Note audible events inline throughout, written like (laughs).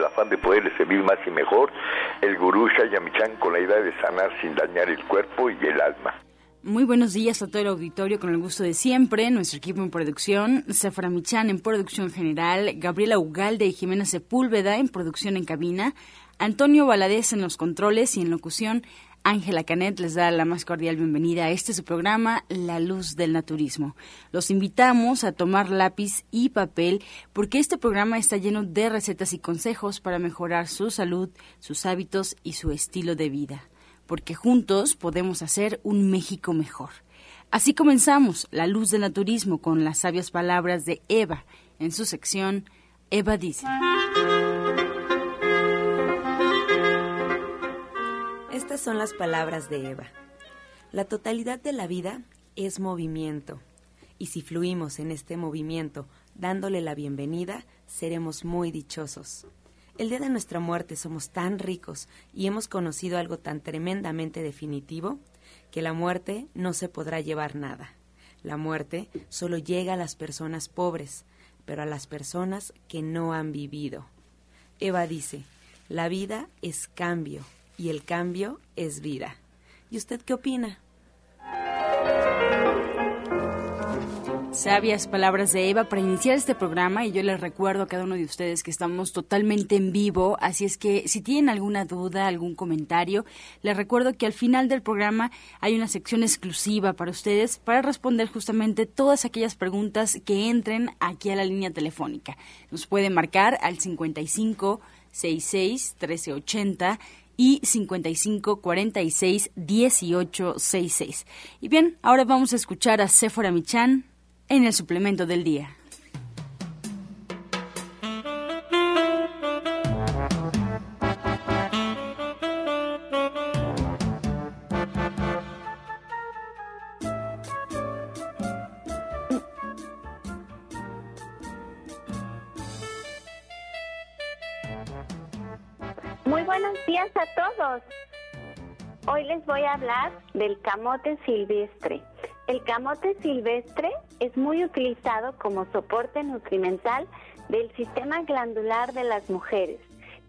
el afán de poderle servir más y mejor, el gurú Shayamichan con la idea de sanar sin dañar el cuerpo y el alma. Muy buenos días a todo el auditorio con el gusto de siempre, nuestro equipo en producción, Sefra Michan en producción general, Gabriela Ugalde y Jimena Sepúlveda en producción en cabina, Antonio Valadez en los controles y en locución, Ángela Canet les da la más cordial bienvenida a este su programa, La Luz del Naturismo. Los invitamos a tomar lápiz y papel porque este programa está lleno de recetas y consejos para mejorar su salud, sus hábitos y su estilo de vida porque juntos podemos hacer un México mejor. Así comenzamos La Luz del Naturismo con las sabias palabras de Eva en su sección Eva dice. Estas son las palabras de Eva. La totalidad de la vida es movimiento, y si fluimos en este movimiento dándole la bienvenida, seremos muy dichosos. El día de nuestra muerte somos tan ricos y hemos conocido algo tan tremendamente definitivo que la muerte no se podrá llevar nada. La muerte solo llega a las personas pobres, pero a las personas que no han vivido. Eva dice, la vida es cambio y el cambio es vida. ¿Y usted qué opina? Sabias palabras de Eva para iniciar este programa y yo les recuerdo a cada uno de ustedes que estamos totalmente en vivo, así es que si tienen alguna duda, algún comentario, les recuerdo que al final del programa hay una sección exclusiva para ustedes para responder justamente todas aquellas preguntas que entren aquí a la línea telefónica. Nos pueden marcar al 55 66 1380 y 55 46 18 66. Y bien, ahora vamos a escuchar a Sephora Michan en el suplemento del día. Camote silvestre. El camote silvestre es muy utilizado como soporte nutrimental del sistema glandular de las mujeres.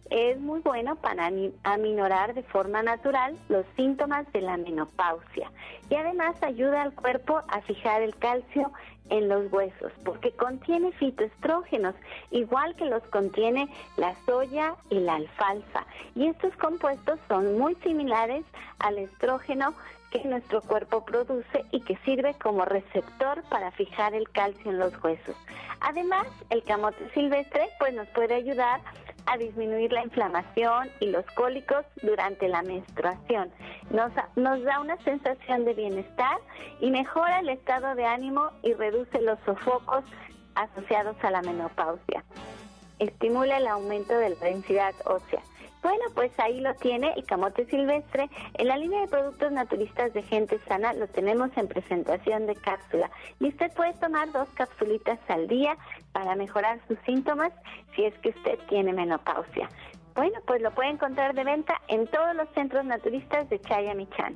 Es muy bueno para aminorar de forma natural los síntomas de la menopausia y además ayuda al cuerpo a fijar el calcio en los huesos porque contiene fitoestrógenos, igual que los contiene la soya y la alfalfa. Y estos compuestos son muy similares al estrógeno que nuestro cuerpo produce y que sirve como receptor para fijar el calcio en los huesos. Además, el camote silvestre pues nos puede ayudar a disminuir la inflamación y los cólicos durante la menstruación. Nos, nos da una sensación de bienestar y mejora el estado de ánimo y reduce los sofocos asociados a la menopausia. Estimula el aumento de la densidad ósea bueno, pues ahí lo tiene el camote silvestre. En la línea de productos naturistas de gente sana lo tenemos en presentación de cápsula. Y usted puede tomar dos capsulitas al día para mejorar sus síntomas si es que usted tiene menopausia. Bueno, pues lo puede encontrar de venta en todos los centros naturistas de Chayamichán.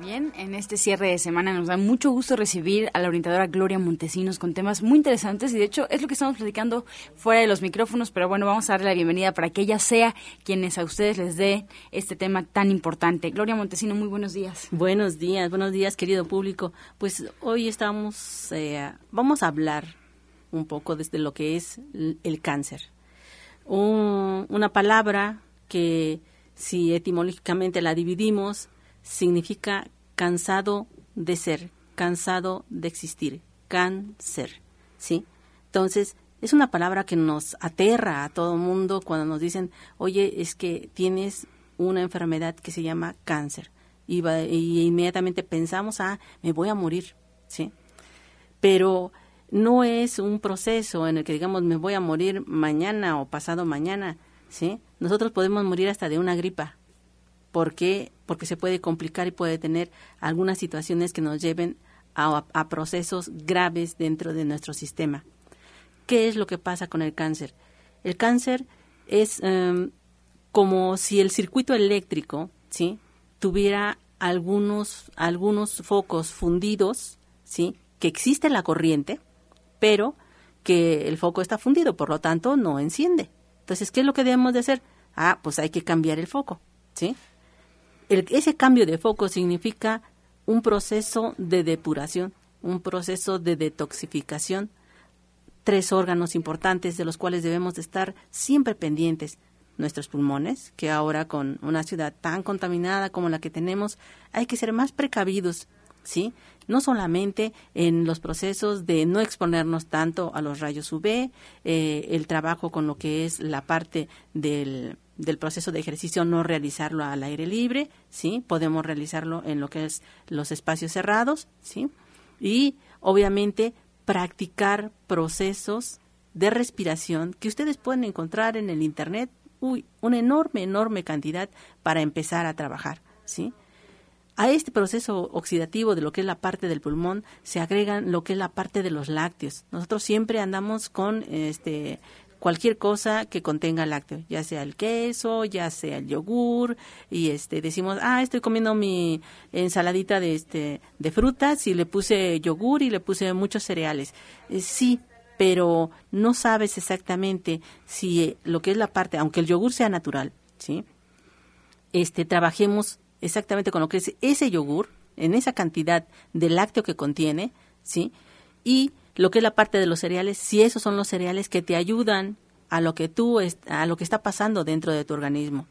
Bien, en este cierre de semana nos da mucho gusto recibir a la orientadora Gloria Montesinos con temas muy interesantes y de hecho es lo que estamos platicando fuera de los micrófonos, pero bueno, vamos a darle la bienvenida para que ella sea quienes a ustedes les dé este tema tan importante. Gloria Montesino, muy buenos días. Buenos días, buenos días querido público. Pues hoy estamos, eh, vamos a hablar un poco desde lo que es el cáncer. una palabra que si etimológicamente la dividimos, significa cansado de ser, cansado de existir, cáncer, ¿sí? Entonces, es una palabra que nos aterra a todo mundo cuando nos dicen, oye, es que tienes una enfermedad que se llama cáncer. Y, y inmediatamente pensamos, ah, me voy a morir, ¿sí? Pero no es un proceso en el que digamos, me voy a morir mañana o pasado mañana, ¿sí? Nosotros podemos morir hasta de una gripa. ¿Por qué? Porque se puede complicar y puede tener algunas situaciones que nos lleven a, procesos graves dentro de nuestro sistema. ¿Qué es lo que pasa con el cáncer? El cáncer es em, como si el circuito eléctrico, ¿sí? Tuviera algunos, algunos focos fundidos, ¿sí? Que existe la corriente, pero que el foco está fundido, por lo tanto no enciende. Entonces, ¿qué es lo que debemos de hacer? Ah, pues hay que cambiar el foco, ¿sí? Ese cambio de foco significa un proceso de depuración, un proceso de detoxificación, tres órganos importantes de los cuales debemos de estar siempre pendientes. Nuestros pulmones, que ahora con una ciudad tan contaminada como la que tenemos, hay que ser más precavidos, ¿sí? no solamente en los procesos de no exponernos tanto a los rayos UV, eh, el trabajo con lo que es la parte del, del proceso de ejercicio, no realizarlo al aire libre, ¿sí? Podemos realizarlo en lo que es los espacios cerrados, ¿sí? Y obviamente practicar procesos de respiración que ustedes pueden encontrar en el internet, uy, una enorme, enorme cantidad para empezar a trabajar, ¿sí? A este proceso oxidativo de lo que es la parte del pulmón se agregan lo que es la parte de los lácteos. Nosotros siempre andamos con este cualquier cosa que contenga lácteo, ya sea el queso, ya sea el yogur y este decimos, "Ah, estoy comiendo mi ensaladita de este de frutas y le puse yogur y le puse muchos cereales." Eh, sí, pero no sabes exactamente si lo que es la parte, aunque el yogur sea natural, ¿sí? Este trabajemos exactamente con lo que es ese yogur, en esa cantidad de lácteo que contiene, ¿sí? Y lo que es la parte de los cereales, si esos son los cereales que te ayudan a lo que tú a lo que está pasando dentro de tu organismo.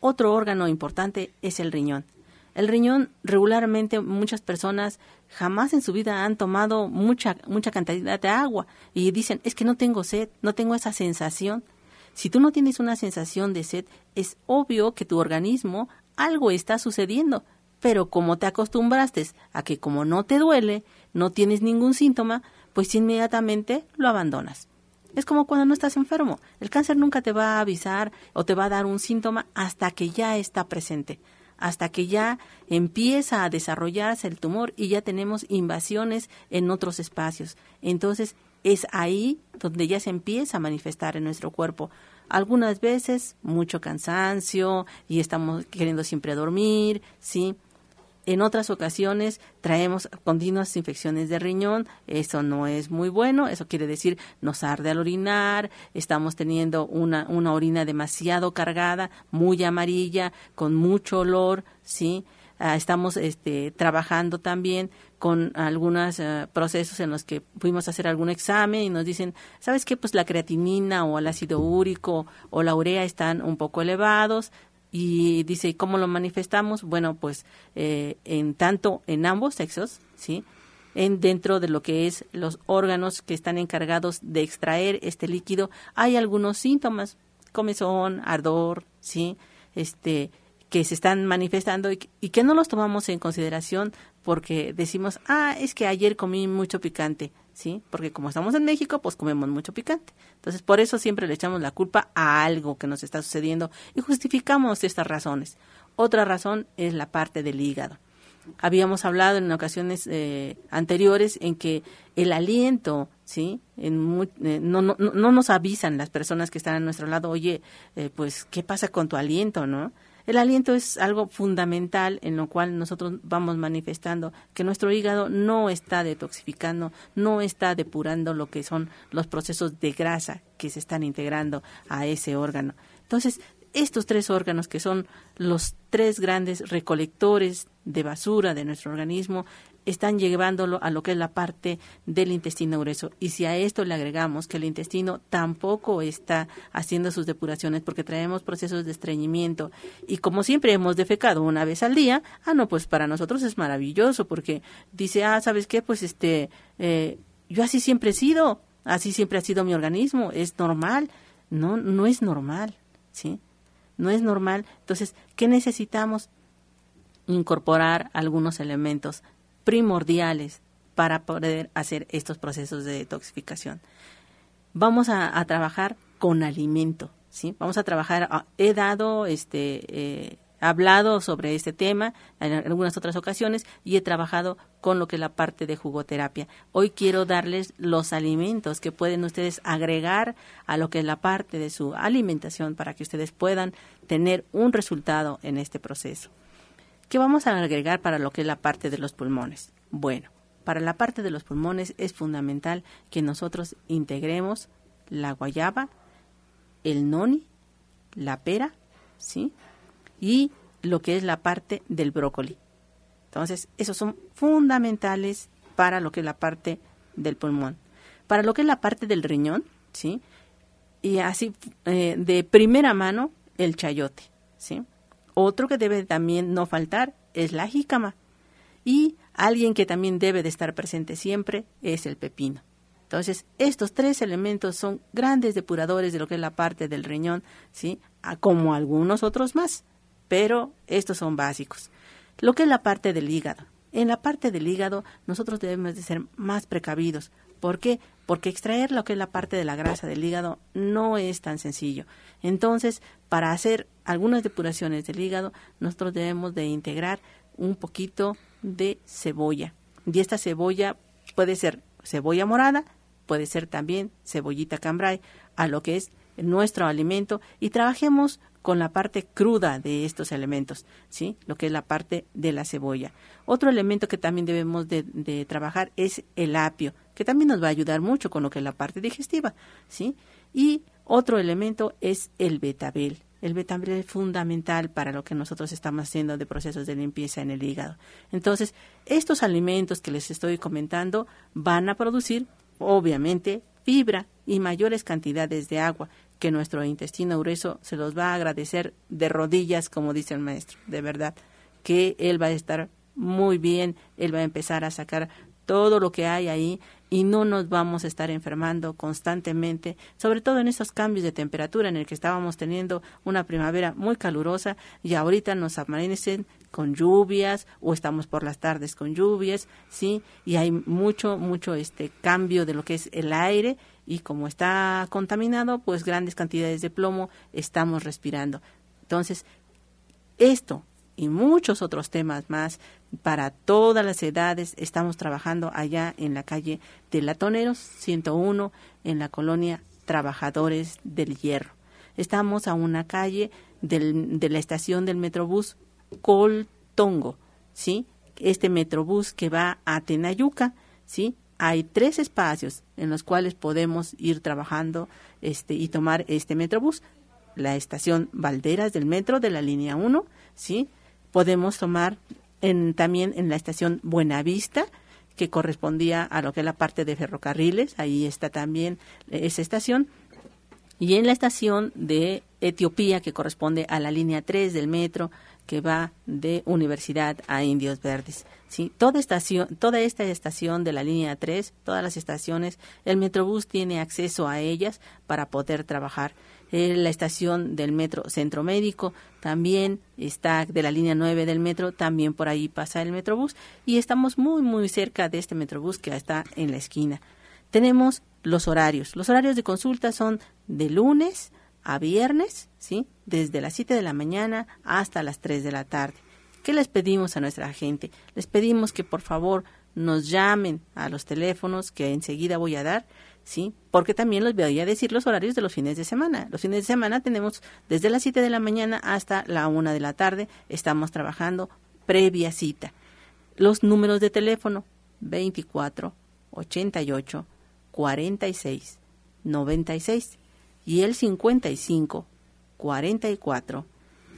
Otro órgano importante es el riñón. El riñón regularmente muchas personas jamás en su vida han tomado mucha mucha cantidad de agua y dicen, "Es que no tengo sed, no tengo esa sensación." Si tú no tienes una sensación de sed, es obvio que tu organismo algo está sucediendo, pero como te acostumbraste a que como no te duele, no tienes ningún síntoma, pues inmediatamente lo abandonas. Es como cuando no estás enfermo. El cáncer nunca te va a avisar o te va a dar un síntoma hasta que ya está presente, hasta que ya empieza a desarrollarse el tumor y ya tenemos invasiones en otros espacios. Entonces es ahí donde ya se empieza a manifestar en nuestro cuerpo algunas veces mucho cansancio y estamos queriendo siempre dormir, ¿sí? En otras ocasiones traemos continuas infecciones de riñón, eso no es muy bueno, eso quiere decir nos arde al orinar, estamos teniendo una, una orina demasiado cargada, muy amarilla, con mucho olor, ¿sí? Ah, estamos este, trabajando también con algunos eh, procesos en los que fuimos a hacer algún examen y nos dicen, ¿sabes qué? Pues la creatinina o el ácido úrico o la urea están un poco elevados. Y dice, ¿cómo lo manifestamos? Bueno, pues eh, en tanto en ambos sexos, ¿sí? En, dentro de lo que es los órganos que están encargados de extraer este líquido, hay algunos síntomas, comezón, ardor, ¿sí? Este, que se están manifestando y, que no los tomamos en consideración porque decimos, ah, es que ayer comí mucho picante, ¿sí? Porque como estamos en México, pues comemos mucho picante. Entonces, por eso siempre le echamos la culpa a algo que nos está sucediendo y justificamos estas razones. Otra razón es la parte del hígado. Habíamos hablado en ocasiones eh, anteriores en que el aliento, ¿sí? En eh, no, no, no, nos avisan las personas que están a nuestro lado, oye, eh, pues, ¿qué pasa con tu aliento, no? El aliento es algo fundamental en lo cual nosotros vamos manifestando que nuestro hígado no está detoxificando, no está depurando lo que son los procesos de grasa que se están integrando a ese órgano. Entonces, estos tres órganos que son los tres grandes recolectores de basura de nuestro organismo, están llevándolo a lo que es la parte del intestino grueso. Y si a esto le agregamos que el intestino tampoco está haciendo sus depuraciones porque traemos procesos de estreñimiento y como siempre hemos defecado una vez al día, ah, no, pues para nosotros es maravilloso porque dice, ah, ¿sabes qué? Pues este, eh, yo así siempre he sido, así siempre ha sido mi organismo, es normal. No, no es normal, ¿sí? No es normal. Entonces, ¿qué necesitamos? Incorporar algunos elementos primordiales para poder hacer estos procesos de detoxificación. Vamos a, trabajar con alimento, ¿sí? Vamos a trabajar, ah, he dado este eh, hablado sobre este tema en algunas otras ocasiones y he trabajado con lo que es la parte de jugoterapia. Hoy quiero darles los alimentos que pueden ustedes agregar a lo que es la parte de su alimentación para que ustedes puedan tener un resultado en este proceso. ¿Qué vamos a agregar para lo que es la parte de los pulmones? Bueno, para la parte de los pulmones es fundamental que nosotros integremos la guayaba, el noni, la pera, ¿sí? y lo que es la parte del brócoli. Entonces, esos son fundamentales para lo que es la parte del pulmón. Para lo que es la parte del riñón, ¿sí? Y así, eh, de primera mano, el chayote, ¿sí? Otro que debe también no faltar es la jícama. Y alguien que también debe de estar presente siempre es el pepino. Entonces, estos tres elementos son grandes depuradores de lo que es la parte del riñón, ¿sí? como algunos otros más pero estos son básicos. Lo que es la parte del hígado. En la parte del hígado nosotros debemos de ser más precavidos. ¿Por qué? Porque extraer lo que es la parte de la grasa del hígado no es tan sencillo. Entonces, para hacer algunas depuraciones del hígado, nosotros debemos de integrar un poquito de cebolla. Y esta cebolla puede ser cebolla morada, puede ser también cebollita cambray, a lo que es nuestro alimento y trabajemos con la parte cruda de estos elementos, ¿sí? Lo que es la parte de la cebolla. Otro elemento que también debemos de, trabajar es el apio, que también nos va a ayudar mucho con lo que es la parte digestiva, ¿sí? Y otro elemento es el betabel. El betabel es fundamental para lo que nosotros estamos haciendo de procesos de limpieza en el hígado. Entonces, estos alimentos que les estoy comentando van a producir, obviamente, fibra y mayores cantidades de agua que nuestro intestino grueso se los va a agradecer de rodillas, como dice el maestro, de verdad, que él va a estar muy bien, él va a empezar a sacar todo lo que hay ahí y no nos vamos a estar enfermando constantemente, sobre todo en esos cambios de temperatura en el que estábamos teniendo una primavera muy calurosa y ahorita nos amanecen con lluvias o estamos por las tardes con lluvias, sí, y hay mucho mucho este cambio de lo que es el aire y como está contaminado, pues grandes cantidades de plomo estamos respirando. Entonces, esto y muchos otros temas más para todas las edades estamos trabajando allá en la calle de Latoneros 101 en la colonia Trabajadores del Hierro. Estamos a una calle del, de la estación del Metrobús Coltongo, ¿sí? Este Metrobús que va a Tenayuca, ¿sí? Hay tres espacios en los cuales podemos ir trabajando este, y tomar este Metrobús. La estación Valderas del metro de la línea 1, ¿sí? Podemos tomar también en la estación Buenavista, que correspondía a lo que es la parte de ferrocarriles, ahí está también esa estación. Y en la estación de Etiopía, que corresponde a la línea 3 del metro, que va de Universidad a Indios Verdes. ¿sí? Toda, estación, toda esta estación de la línea 3, todas las estaciones, el Metrobús tiene acceso a ellas para poder trabajar. Eh, la estación del metro Centro Médico también está de la línea 9 del metro, también por ahí pasa el Metrobús y estamos muy muy cerca de este Metrobús que está en la esquina. Tenemos los horarios. Los horarios de consulta son de lunes a viernes, ¿sí? Desde las 7 de la mañana hasta las 3 de la tarde. ¿Qué les pedimos a nuestra gente? Les pedimos que por favor nos llamen a los teléfonos que enseguida voy a dar, ¿sí? Porque también les voy a decir los horarios de los fines de semana. Los fines de semana tenemos desde las 7 de la mañana hasta la 1 de la tarde, estamos trabajando previa cita. Los números de teléfono 24 88 46 96 y el 55 44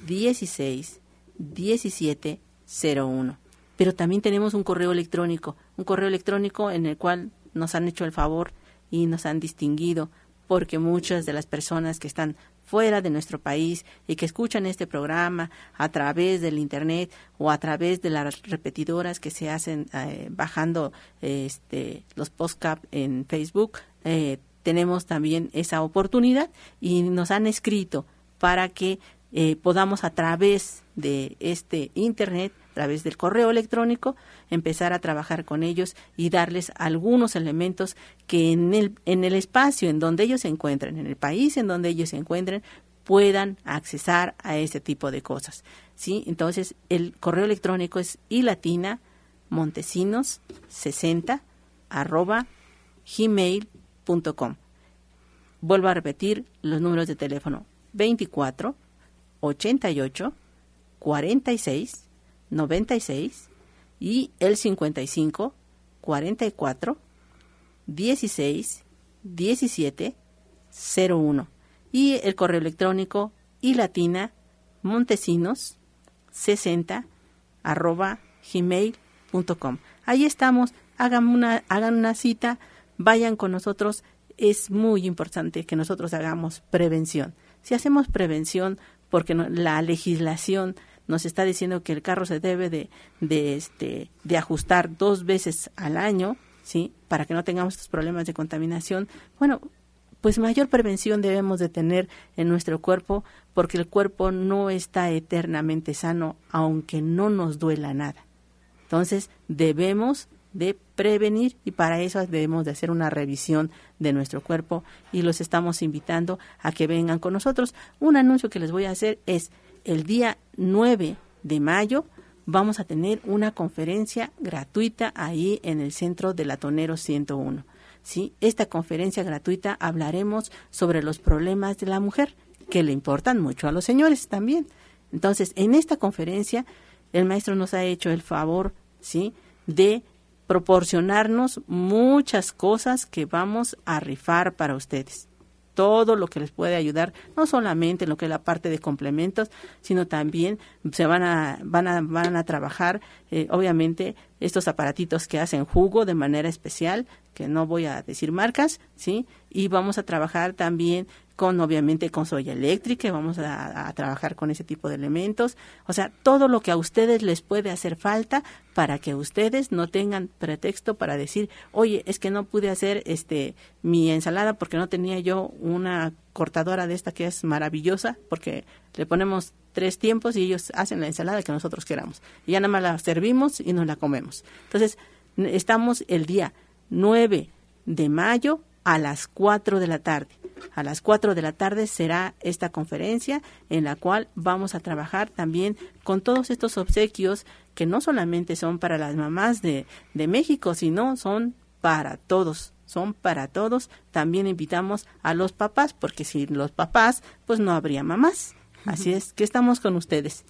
16 17 01. pero también tenemos un correo electrónico, un correo electrónico en el cual nos han hecho el favor y nos han distinguido porque muchas de las personas que están fuera de nuestro país y que escuchan este programa a través del internet o a través de las repetidoras que se hacen eh, bajando este, los postcap en Facebook, eh, tenemos también esa oportunidad y nos han escrito para que eh, podamos a través de este internet través del correo electrónico, empezar a trabajar con ellos y darles algunos elementos que en el, en el espacio en donde ellos se encuentren, en el país en donde ellos se encuentren, puedan accesar a ese tipo de cosas. ¿sí? Entonces, el correo electrónico es ilatina montesinos 60 arroba Vuelvo a repetir los números de teléfono. 24 88 46 96 y el 55 44 16 17 01 y el correo electrónico y latina montesinos 60 arroba gmail.com. Ahí estamos, hagan una, hagan una cita, vayan con nosotros. Es muy importante que nosotros hagamos prevención. Si hacemos prevención, porque la legislación nos está diciendo que el carro se debe de, de, este, de ajustar dos veces al año, ¿sí? Para que no tengamos estos problemas de contaminación. Bueno, pues mayor prevención debemos de tener en nuestro cuerpo porque el cuerpo no está eternamente sano aunque no nos duela nada. Entonces debemos de prevenir y para eso debemos de hacer una revisión de nuestro cuerpo y los estamos invitando a que vengan con nosotros. Un anuncio que les voy a hacer es el día 9 de mayo vamos a tener una conferencia gratuita ahí en el centro de Latonero 101. ¿sí? Esta conferencia gratuita hablaremos sobre los problemas de la mujer, que le importan mucho a los señores también. Entonces, en esta conferencia, el maestro nos ha hecho el favor, ¿sí? De proporcionarnos muchas cosas que vamos a rifar para ustedes. Todo lo que les puede ayudar, no solamente en lo que es la parte de complementos, sino también se van a, van a, van a trabajar, eh, obviamente, estos aparatitos que hacen jugo de manera especial, que no voy a decir marcas, ¿sí? Y vamos a trabajar también con obviamente con soya eléctrica, vamos a, trabajar con ese tipo de elementos, o sea, todo lo que a ustedes les puede hacer falta para que ustedes no tengan pretexto para decir, oye, es que no pude hacer este mi ensalada porque no tenía yo una cortadora de esta que es maravillosa, porque le ponemos tres tiempos y ellos hacen la ensalada que nosotros queramos. Y ya nada más la servimos y nos la comemos. Entonces, estamos el día 9 de mayo a las 4 de la tarde. A las 4 de la tarde será esta conferencia en la cual vamos a trabajar también con todos estos obsequios que no solamente son para las mamás de, de México, sino son para todos, son para todos. También invitamos a los papás, porque sin los papás, pues no habría mamás. Así es que estamos con ustedes.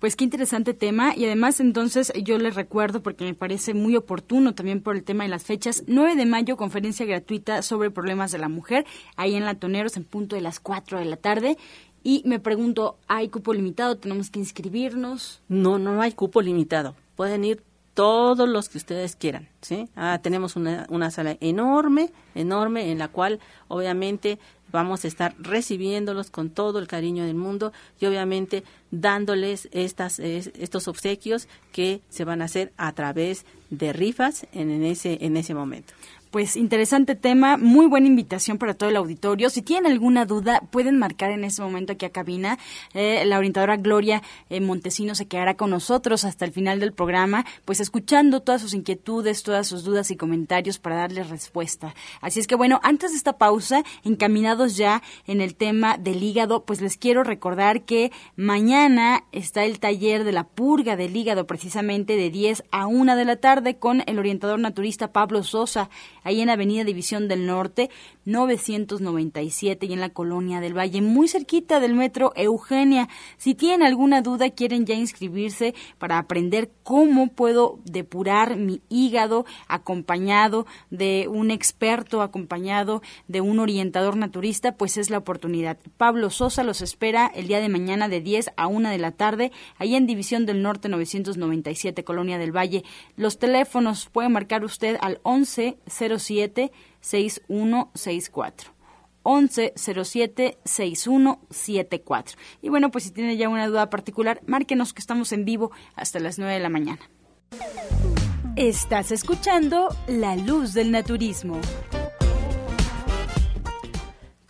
Pues qué interesante tema y además entonces yo les recuerdo porque me parece muy oportuno también por el tema de las fechas, 9 de mayo conferencia gratuita sobre problemas de la mujer, ahí en Latoneros en punto de las 4 de la tarde y me pregunto, ¿hay cupo limitado? ¿Tenemos que inscribirnos? No, no hay cupo limitado. Pueden ir todos los que ustedes quieran, ¿sí? Ah, tenemos una, una sala enorme, enorme, en la cual obviamente vamos a estar recibiéndolos con todo el cariño del mundo y obviamente dándoles estas, estos obsequios que se van a hacer a través de rifas en, ese, en ese momento. Pues interesante tema, muy buena invitación para todo el auditorio. Si tienen alguna duda, pueden marcar en ese momento aquí a cabina. Eh, la orientadora Gloria eh, Montesino se quedará con nosotros hasta el final del programa, pues escuchando todas sus inquietudes, todas sus dudas y comentarios para darles respuesta. Así es que bueno, antes de esta pausa, encaminados ya en el tema del hígado, pues les quiero recordar que mañana está el taller de la purga del hígado, precisamente de 10 a 1 de la tarde con el orientador naturista Pablo Sosa ahí en Avenida División del Norte, 997 y en la Colonia del Valle, muy cerquita del metro Eugenia. Si tienen alguna duda, quieren ya inscribirse para aprender cómo puedo depurar mi hígado acompañado de un experto, acompañado de un orientador naturista, pues es la oportunidad. Pablo Sosa los espera el día de mañana de 10 a 1 de la tarde, ahí en División del Norte 997, Colonia del Valle. Los teléfonos puede marcar usted al 1107 6164. 1107 6174. Y bueno, pues si tiene ya una duda particular, márquenos que estamos en vivo hasta las 9 de la mañana. Estás escuchando La Luz del Naturismo.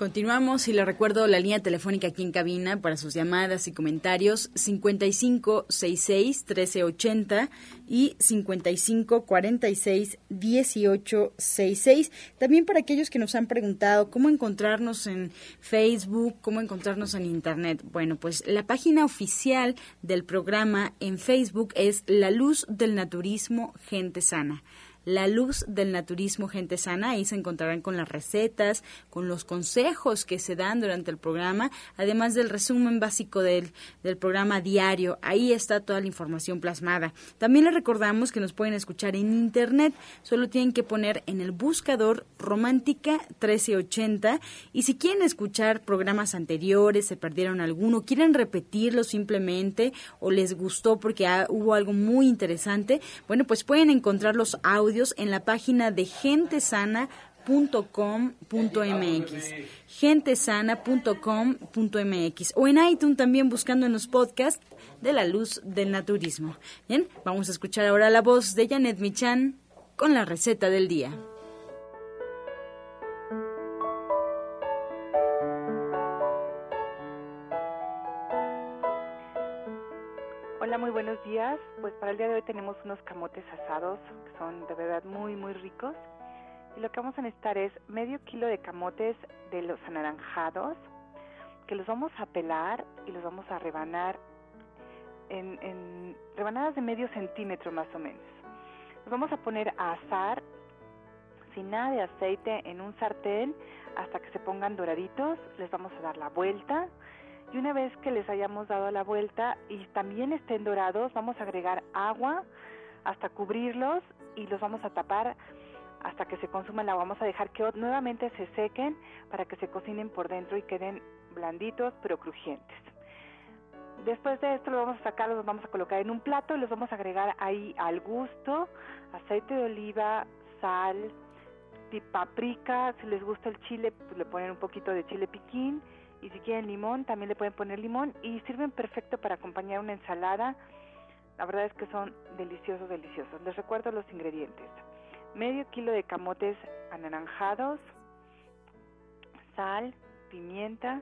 Continuamos y le recuerdo la línea telefónica aquí en cabina para sus llamadas y comentarios 5566 1380 y 5546 1866. También para aquellos que nos han preguntado cómo encontrarnos en Facebook, cómo encontrarnos en Internet. Bueno, pues la página oficial del programa en Facebook es La Luz del Naturismo Gente Sana. La Luz del Naturismo Gente Sana. Ahí se encontrarán con las recetas, con los consejos que se dan durante el programa, además del resumen básico del, del programa diario. Ahí está toda la información plasmada. También les recordamos que nos pueden escuchar en Internet. Solo tienen que poner en el buscador Romántica 1380 y si quieren escuchar programas anteriores, se perdieron alguno, quieren repetirlo simplemente o les gustó porque hubo algo muy interesante, bueno, pues pueden encontrar los audios en la página de gentesana.com.mx gentesana.com.mx o en iTunes también buscando en los podcasts de la luz del naturismo. Bien, vamos a escuchar ahora la voz de Janet Michan con la receta del día. Días. Pues para el día de hoy tenemos unos camotes asados que son de verdad muy, muy ricos. Y lo que vamos a necesitar es medio kilo de camotes de los anaranjados, que los vamos a pelar y los vamos a rebanar en, en rebanadas de medio centímetro más o menos. Los vamos a poner a asar sin nada de aceite en un sartén hasta que se pongan doraditos. Les vamos a dar la vuelta y una vez que les hayamos dado la vuelta y también estén dorados, vamos a agregar agua hasta cubrirlos y los vamos a tapar hasta que se consuma el agua. Vamos a dejar que nuevamente se sequen para que se cocinen por dentro y queden blanditos pero crujientes. Después de esto lo vamos a sacar, los vamos a colocar en un plato y los vamos a agregar ahí al gusto, aceite de oliva, sal, paprika, si les gusta el chile, pues le ponen un poquito de chile piquín y si quieren limón también le pueden poner limón y sirven perfecto para acompañar una ensalada. La verdad es que son deliciosos, deliciosos. Les recuerdo los ingredientes. Medio kilo de camotes anaranjados, sal, pimienta,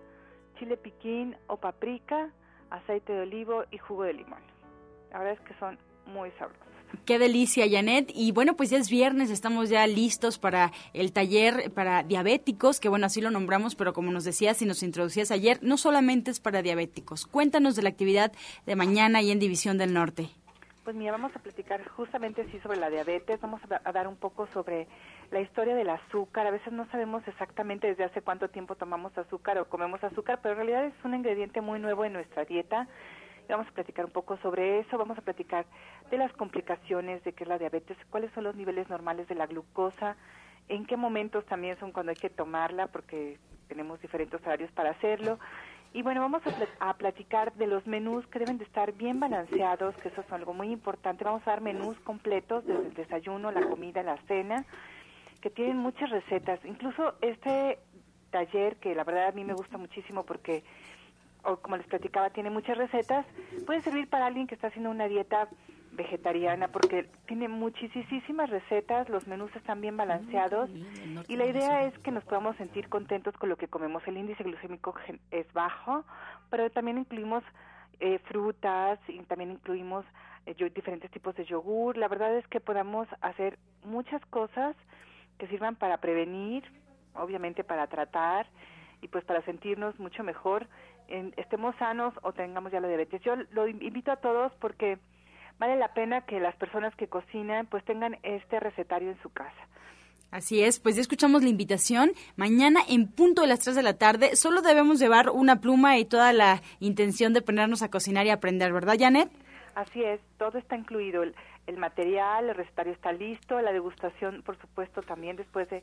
chile piquín o paprika, aceite de olivo y jugo de limón. La verdad es que son muy sabrosos. Qué delicia, Janet. Y bueno, pues ya es viernes, estamos ya listos para el taller para diabéticos, que bueno, así lo nombramos, pero como nos decías y nos introducías ayer, no solamente es para diabéticos. Cuéntanos de la actividad de mañana y en División del Norte. Pues mira, vamos a platicar justamente sí sobre la diabetes, vamos a dar un poco sobre la historia del azúcar. A veces no sabemos exactamente desde hace cuánto tiempo tomamos azúcar o comemos azúcar, pero en realidad es un ingrediente muy nuevo en nuestra dieta Vamos a platicar un poco sobre eso, vamos a platicar de las complicaciones de qué es la diabetes, cuáles son los niveles normales de la glucosa, en qué momentos también son cuando hay que tomarla, porque tenemos diferentes horarios para hacerlo. Y bueno, vamos a, platicar de los menús que deben de estar bien balanceados, que eso es algo muy importante. Vamos a dar menús completos desde el desayuno, la comida, la cena, que tienen muchas recetas. Incluso este taller, que la verdad a mí me gusta muchísimo porque o como les platicaba, tiene muchas recetas, puede servir para alguien que está haciendo una dieta vegetariana porque tiene muchísimas recetas, los menús están bien balanceados y la idea es que nos podamos sentir contentos con lo que comemos. El índice glucémico es bajo, pero también incluimos eh, frutas y también incluimos eh, diferentes tipos de yogur. La verdad es que podamos hacer muchas cosas que sirvan para prevenir, obviamente para tratar y pues para sentirnos mucho mejor estemos sanos o tengamos ya la diabetes. Yo lo invito a todos porque vale la pena que las personas que cocinan pues tengan este recetario en su casa. Así es, pues ya escuchamos la invitación. Mañana en punto de las 3 de la tarde, solo debemos llevar una pluma y toda la intención de ponernos a cocinar y aprender, ¿verdad, Janet? Así es, todo está incluido. El, el material, el recetario está listo, la degustación, por supuesto, también después de,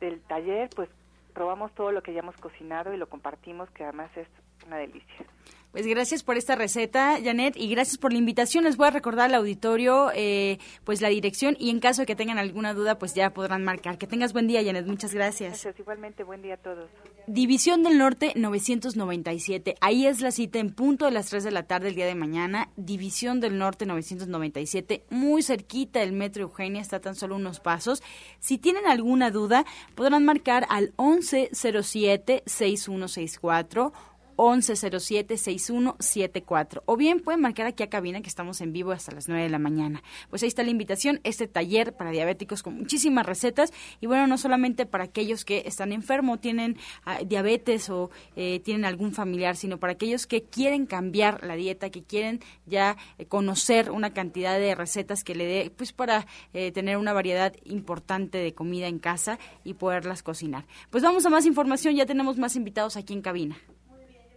del taller, pues probamos todo lo que hayamos cocinado y lo compartimos, que además es una delicia. Pues gracias por esta receta, Janet, y gracias por la invitación. Les voy a recordar al auditorio eh, pues la dirección y en caso de que tengan alguna duda, pues ya podrán marcar. Que tengas buen día, Janet. Muchas gracias. Gracias, igualmente. Buen día a todos. División del Norte 997. Ahí es la cita en punto de las 3 de la tarde el día de mañana. División del Norte 997, muy cerquita del Metro Eugenia, está tan solo unos pasos. Si tienen alguna duda, podrán marcar al 1107 6164 1107-6174. O bien pueden marcar aquí a cabina que estamos en vivo hasta las 9 de la mañana. Pues ahí está la invitación, este taller para diabéticos con muchísimas recetas. Y bueno, no solamente para aquellos que están enfermos, tienen ah, diabetes o eh, tienen algún familiar, sino para aquellos que quieren cambiar la dieta, que quieren ya eh, conocer una cantidad de recetas que le dé, pues para eh, tener una variedad importante de comida en casa y poderlas cocinar. Pues vamos a más información, ya tenemos más invitados aquí en cabina.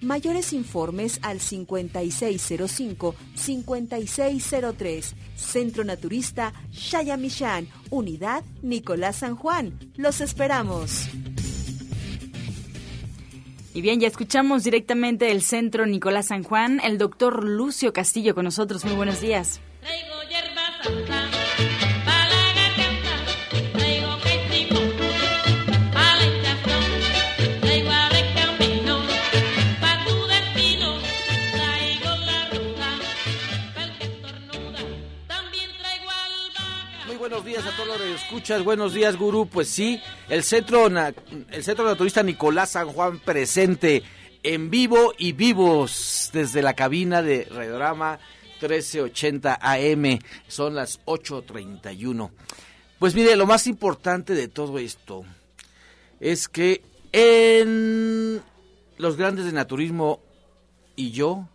Mayores informes al 5605-5603. Centro Naturista Shayamishan, Unidad Nicolás San Juan. Los esperamos. Y bien, ya escuchamos directamente del Centro Nicolás San Juan, el doctor Lucio Castillo con nosotros. Muy buenos días. Buenos días a todos los que escuchas. Buenos días, gurú. Pues sí, el centro, el centro naturista Nicolás San Juan presente en vivo y vivos desde la cabina de Radiorama 1380 AM. Son las 8.31. Pues mire, lo más importante de todo esto es que en los grandes de naturismo y yo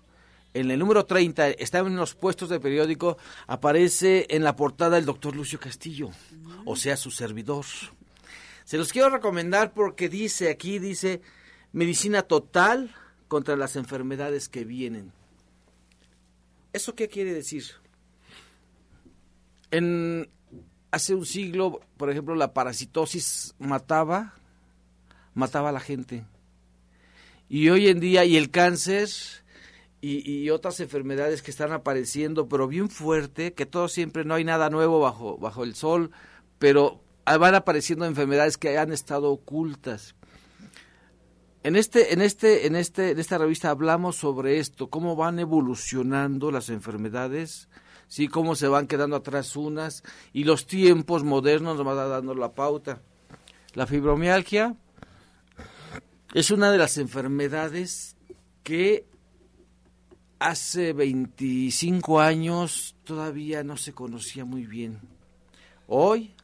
en el número 30, está en los puestos de periódico, aparece en la portada el doctor Lucio Castillo, o sea, su servidor. Se los quiero recomendar porque dice aquí, dice, medicina total contra las enfermedades que vienen. ¿Eso qué quiere decir? En hace un siglo, por ejemplo, la parasitosis mataba, mataba a la gente. Y hoy en día, y el cáncer, y, otras enfermedades que están apareciendo, pero bien fuerte, que todo siempre no hay nada nuevo bajo, bajo el sol, pero van apareciendo enfermedades que han estado ocultas. En este, en este, en este, en esta revista hablamos sobre esto, cómo van evolucionando las enfermedades, sí, cómo se van quedando atrás unas, y los tiempos modernos nos van dando la pauta. La fibromialgia es una de las enfermedades que hace 25 años todavía no se conocía muy bien. Hoy,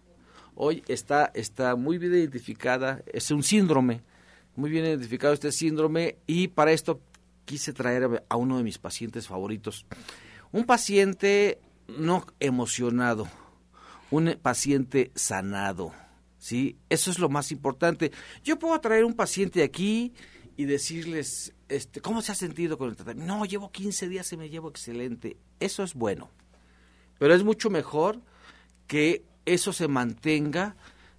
hoy está, está muy bien identificada, es un síndrome, muy bien identificado este síndrome y para esto quise traer a uno de mis pacientes favoritos. Un paciente no emocionado, un paciente sanado, ¿sí? Eso es lo más importante. Yo puedo traer un paciente aquí y decirles, este, ¿cómo se ha sentido con el tratamiento? No, llevo 15 días y me llevo excelente. Eso es bueno. Pero es mucho mejor que eso se mantenga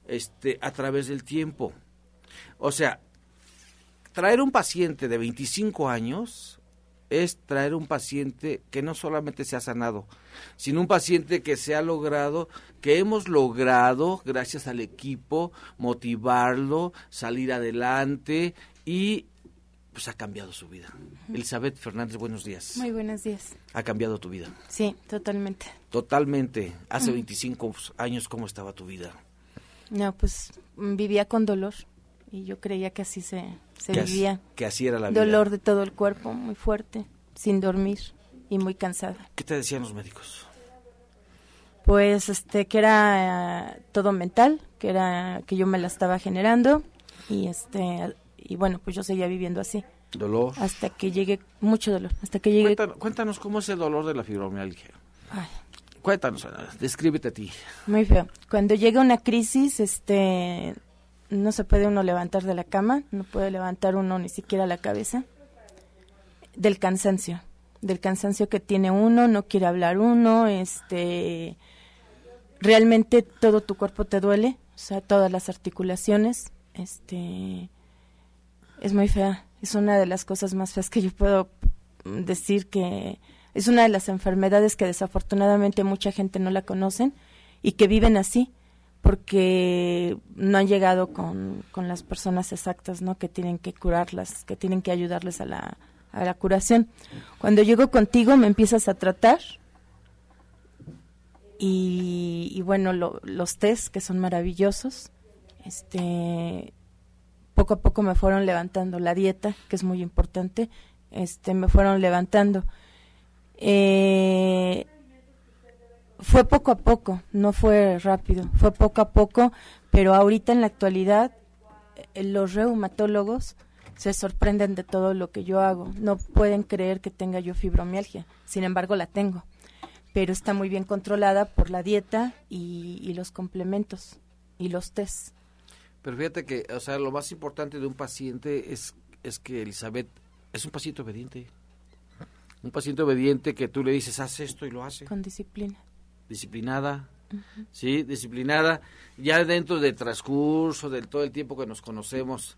este, a través del tiempo. O sea, traer un paciente de 25 años es traer un paciente que no solamente se ha sanado, sino un paciente que se ha logrado, que hemos logrado, gracias al equipo, motivarlo, salir adelante y pues ha cambiado su vida. Elizabeth Fernández, buenos días. Muy buenos días. Ha cambiado tu vida. Sí, totalmente. Totalmente. Hace 25 años, ¿cómo estaba tu vida? No, pues vivía con dolor y yo creía que así se, se que vivía. Así, que así era la vida. Dolor de todo el cuerpo, muy fuerte, sin dormir y muy cansada. ¿Qué te decían los médicos? Pues este que era eh, todo mental, que era que yo me la estaba generando y este y bueno, pues yo seguía viviendo así. Dolor. Hasta que llegué, mucho dolor, hasta que llegué... Cuéntanos, cuéntanos cómo es el dolor de la fibromialgia. Ay. Cuéntanos, descríbete a ti. Muy feo. Cuando llega una crisis, este, no se puede uno levantar de la cama, no puede levantar uno ni siquiera la cabeza. Del cansancio, del cansancio que tiene uno, no quiere hablar uno, este, realmente todo tu cuerpo te duele, o sea, todas las articulaciones, este, es muy fea. Es una de las cosas más feas que yo puedo decir que es una de las enfermedades que desafortunadamente mucha gente no la conocen y que viven así porque no han llegado con, con las personas exactas, ¿no? Que tienen que curarlas, que tienen que ayudarles a la, a la curación. Cuando llego contigo me empiezas a tratar y, bueno, lo, los test que son maravillosos, este, poco a poco me fueron levantando la dieta, que es muy importante, este, me fueron levantando. Eh, fue poco a poco, no fue rápido, fue poco a poco, pero ahorita en la actualidad eh, los reumatólogos se sorprenden de todo lo que yo hago. No pueden creer que tenga yo fibromialgia, sin embargo la tengo, pero está muy bien controlada por la dieta y, y los complementos y los tests. Pero fíjate que, o sea, lo más importante de un paciente es, es que Elizabeth es un paciente obediente. Un paciente obediente que tú le dices, haz esto y lo hace. Con disciplina. Disciplinada, uh -huh. ¿sí? Disciplinada. Ya dentro del transcurso, de todo el tiempo que nos conocemos,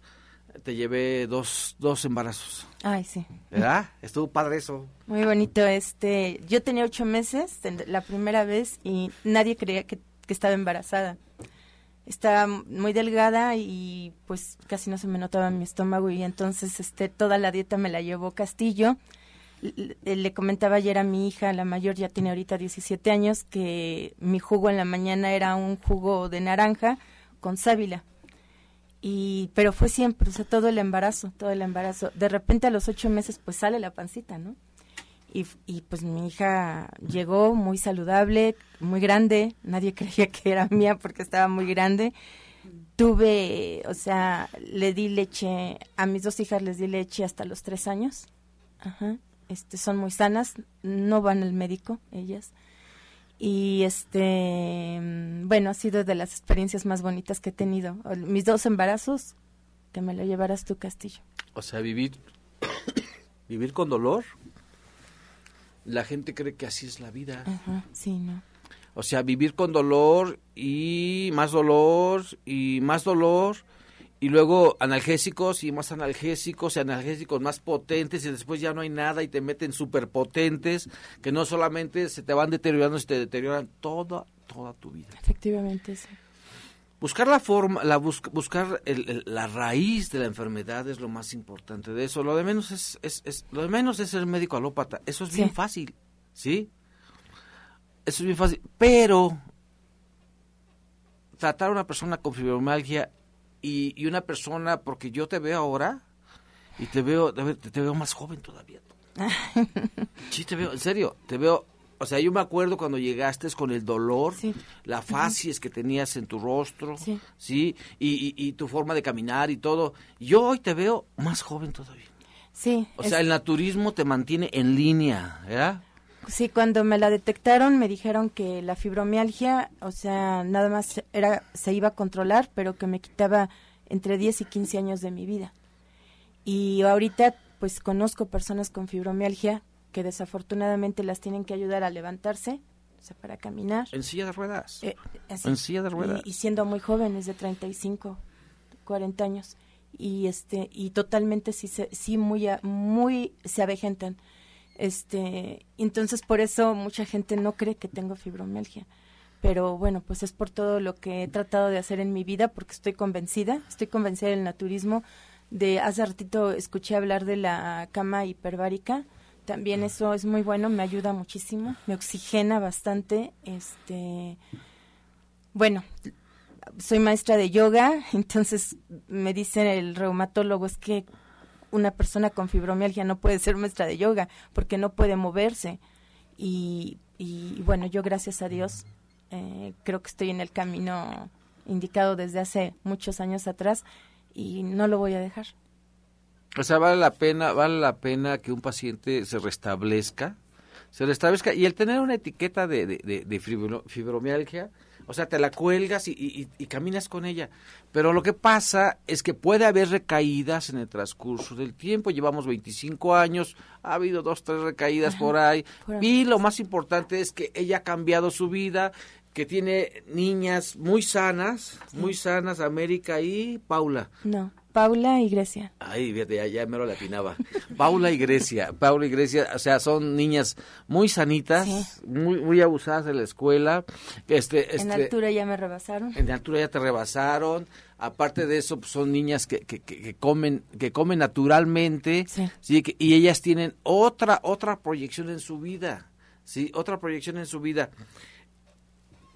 te llevé dos, dos embarazos. Ay, sí. ¿Verdad? Estuvo padre eso. Muy bonito. Este, yo tenía ocho meses la primera vez y nadie creía que, que estaba embarazada estaba muy delgada y pues casi no se me notaba en mi estómago y entonces este toda la dieta me la llevó Castillo. Le, comentaba ayer a mi hija, la mayor ya tiene ahorita 17 años, que mi jugo en la mañana era un jugo de naranja con sábila. Y, pero fue siempre, o sea, todo el embarazo, todo el embarazo. De repente a los ocho meses pues sale la pancita, ¿no? Y, y, pues mi hija llegó muy saludable, muy grande, nadie (laughs) creía que era mía porque estaba muy grande. Tuve, o sea, le di leche, a mis dos hijas les di leche hasta los tres años. Ajá. Este, son muy sanas, no van al médico ellas. Y este, bueno, ha sido de las experiencias más bonitas que he tenido. Mis dos embarazos, que me lo llevaras tu Castillo. O sea, vivir, (coughs) vivir con dolor la gente cree que así es la vida. Ajá, sí, ¿no? O sea, vivir con dolor y más dolor y más dolor y luego analgésicos y más analgésicos y analgésicos más potentes y después ya no hay nada y te meten súper potentes que no solamente se te van deteriorando, se te deterioran toda, toda tu vida. Efectivamente, sí. Buscar la forma, la bus, buscar el, el, la raíz de la enfermedad es lo más importante de eso. Lo de menos es, es, es lo de menos es ser médico alópata. Eso es sí. bien fácil, ¿sí? Eso es bien fácil. Pero tratar a una persona con fibromialgia y, y una persona, porque yo te veo ahora y te veo, te, veo más joven todavía. (laughs) sí, te veo, en serio, te veo o sea, yo me acuerdo cuando llegaste con el dolor, sí. la facies uh -huh. que tenías en tu rostro, sí, ¿sí? Y, y, y, tu forma de caminar y todo. Yo hoy te veo más joven todavía. Sí. O es... sea, el naturismo te mantiene en línea, ¿verdad? Sí, cuando me la detectaron me dijeron que la fibromialgia, o sea, nada más era se iba a controlar, pero que me quitaba entre 10 y 15 años de mi vida. Y ahorita pues conozco personas con fibromialgia que desafortunadamente las tienen que ayudar a levantarse, o sea, para caminar. En silla de ruedas. Eh, así. En silla de ruedas. Y, y siendo muy jóvenes, de 35, 40 años. Y este y totalmente sí, sí muy, muy se avejentan. Este, entonces por eso mucha gente no cree que tengo fibromialgia. Pero bueno, pues es por todo lo que he tratado de hacer en mi vida, porque estoy convencida, estoy convencida del naturismo. De hace ratito escuché hablar de la cama hiperbárica. También eso es muy bueno, me ayuda muchísimo, me oxigena bastante. Este, bueno, soy maestra de yoga, (laughs) entonces me dice el reumatólogo es que una persona con fibromialgia no puede ser maestra de yoga porque no puede moverse. Y, y bueno, yo gracias a Dios eh, creo que estoy en el camino indicado desde hace muchos años atrás y no lo voy a dejar. O sea, vale la pena, vale la pena que un paciente se restablezca, se restablezca y el tener una etiqueta de, de, de- de fibro- fibromialgia, o sea, te la cuelgas y, y- y caminas con ella. Pero lo que pasa es que puede haber recaídas en el transcurso del tiempo. Llevamos 25 años, ha habido dos, tres recaídas por ahí. por ahí. Y lo más importante es que ella ha cambiado su vida, que tiene niñas muy sanas, muy sanas, América y Paula. No, Paula y Grecia. Ay, fíjate, ya, ya mero latinaba. Paula y Grecia, Paula y Grecia, o sea, son niñas muy sanitas, Sí. muy muy abusadas de la escuela. Este, en este, altura ya me rebasaron. en altura ya te rebasaron. Aparte de eso, pues, son niñas que, que, que- que comen que comen naturalmente, Sí. que- y ellas tienen otra otra proyección en su vida, sí, otra proyección en su vida.